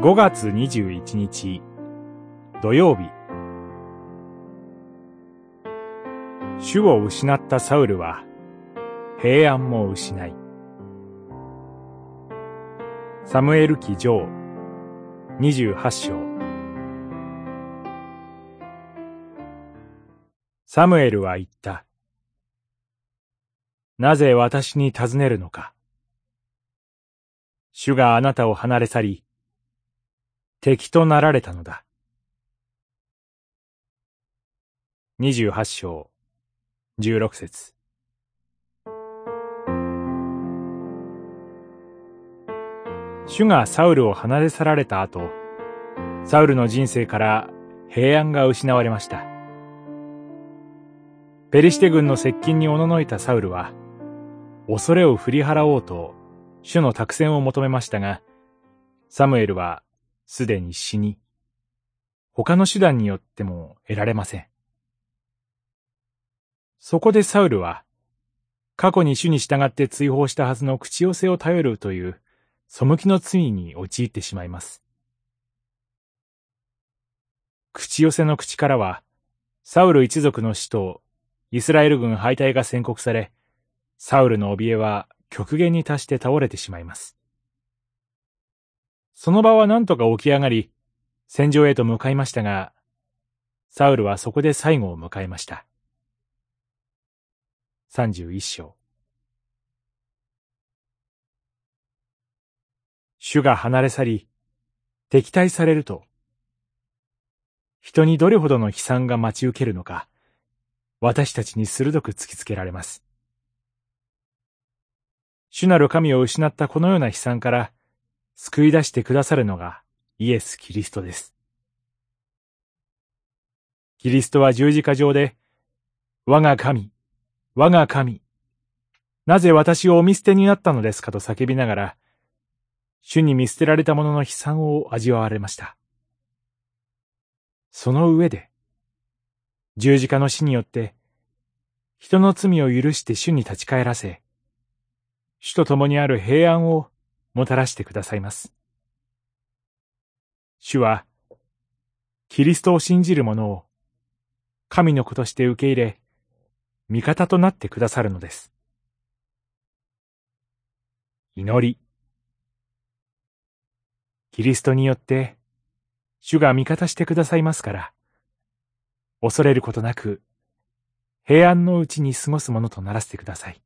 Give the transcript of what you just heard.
5月21日。土曜日。主を失ったサウルは平安も失い。サムエル記上28章。サムエルは言った。なぜ私に尋ねるのか。主があなたを離れ去り、敵となられたのだ。二十八章、十六節。主がサウルを離れ去られた後、サウルの人生から平安が失われました。ペリシテ軍の接近におののいたサウルは、恐れを振り払おうと主の託戦を求めましたが、サムエルはすでに死に、他の手段によっても得られません。そこでサウルは、過去に主に従って追放したはずの口寄せを頼るという、背きの罪に陥ってしまいます。口寄せの口からは、サウル一族の死とイスラエル軍敗退が宣告され、サウルの怯えは極限に達して倒れてしまいます。その場は何とか起き上がり、戦場へと向かいましたが、サウルはそこで最後を迎えました。31章主が離れ去り、敵対されると、人にどれほどの悲惨が待ち受けるのか、私たちに鋭く突きつけられます。主なる神を失ったこのような悲惨から救い出してくださるのがイエス・キリストです。キリストは十字架上で、我が神、我が神、なぜ私をお見捨てになったのですかと叫びながら、主に見捨てられた者の悲惨を味わわれました。その上で、十字架の死によって、人の罪を許して主に立ち返らせ、主と共にある平安をもたらしてくださいます。主は、キリストを信じる者を神の子として受け入れ、味方となってくださるのです。祈り。キリストによって、主が味方してくださいますから、恐れることなく、平安のうちに過ごすものとならせてください。